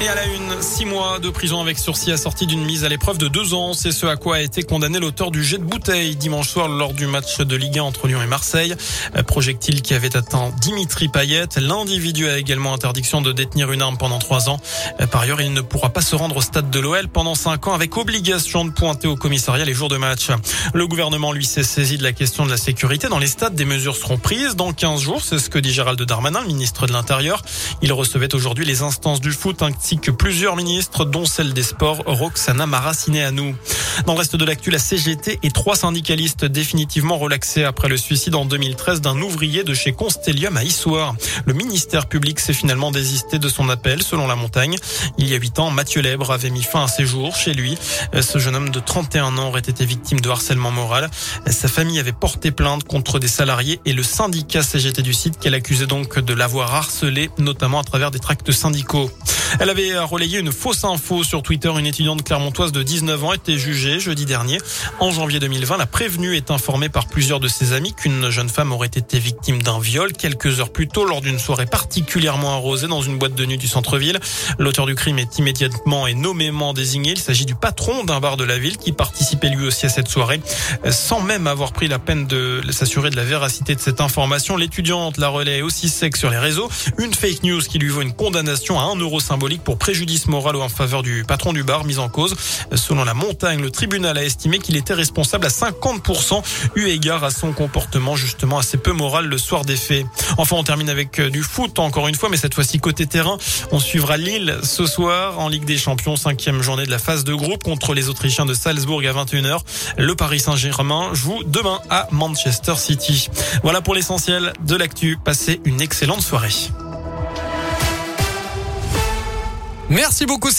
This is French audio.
Et à la une, six mois de prison avec sursis assorti d'une mise à l'épreuve de deux ans. C'est ce à quoi a été condamné l'auteur du jet de bouteille dimanche soir lors du match de Ligue 1 entre Lyon et Marseille. Projectile qui avait atteint Dimitri Payet. L'individu a également interdiction de détenir une arme pendant trois ans. Par ailleurs, il ne pourra pas se rendre au stade de l'OL pendant cinq ans avec obligation de pointer au commissariat les jours de match. Le gouvernement, lui, s'est saisi de la question de la sécurité. Dans les stades, des mesures seront prises dans 15 jours. C'est ce que dit Gérald Darmanin, le ministre de l'Intérieur. Il recevait aujourd'hui les instances du foot ainsi que plusieurs ministres, dont celle des Sports, Roxana nous. Dans le reste de l'actu, la CGT et trois syndicalistes définitivement relaxés après le suicide en 2013 d'un ouvrier de chez Constellium à Issoire. Le ministère public s'est finalement désisté de son appel, selon la montagne. Il y a huit ans, Mathieu Lèbre avait mis fin à ses jours chez lui. Ce jeune homme de 31 ans aurait été victime de harcèlement moral. Sa famille avait porté plainte contre des salariés et le syndicat CGT du site qu'elle accusait donc de l'avoir harcelé, notamment à travers des tracts syndicaux. Elle avait relayé une fausse info sur Twitter. Une étudiante clermontoise de 19 ans était jugée jeudi dernier. En janvier 2020, la prévenue est informée par plusieurs de ses amis qu'une jeune femme aurait été victime d'un viol quelques heures plus tôt lors d'une soirée particulièrement arrosée dans une boîte de nuit du centre-ville. L'auteur du crime est immédiatement et nommément désigné. Il s'agit du patron d'un bar de la ville qui participait lui aussi à cette soirée sans même avoir pris la peine de s'assurer de la véracité de cette information. L'étudiante la relaie aussi sec sur les réseaux. Une fake news qui lui vaut une condamnation à 1 euro symbolique pour préjudice moral ou en faveur du patron du bar mis en cause. Selon la montagne, le tribunal a estimé qu'il était responsable à 50% eu égard à son comportement justement assez peu moral le soir des faits. Enfin, on termine avec euh, du foot encore une fois, mais cette fois-ci côté terrain. On suivra Lille ce soir en Ligue des Champions, cinquième journée de la phase de groupe contre les Autrichiens de Salzbourg à 21h. Le Paris Saint-Germain joue demain à Manchester City. Voilà pour l'essentiel de l'actu. Passez une excellente soirée. Merci beaucoup.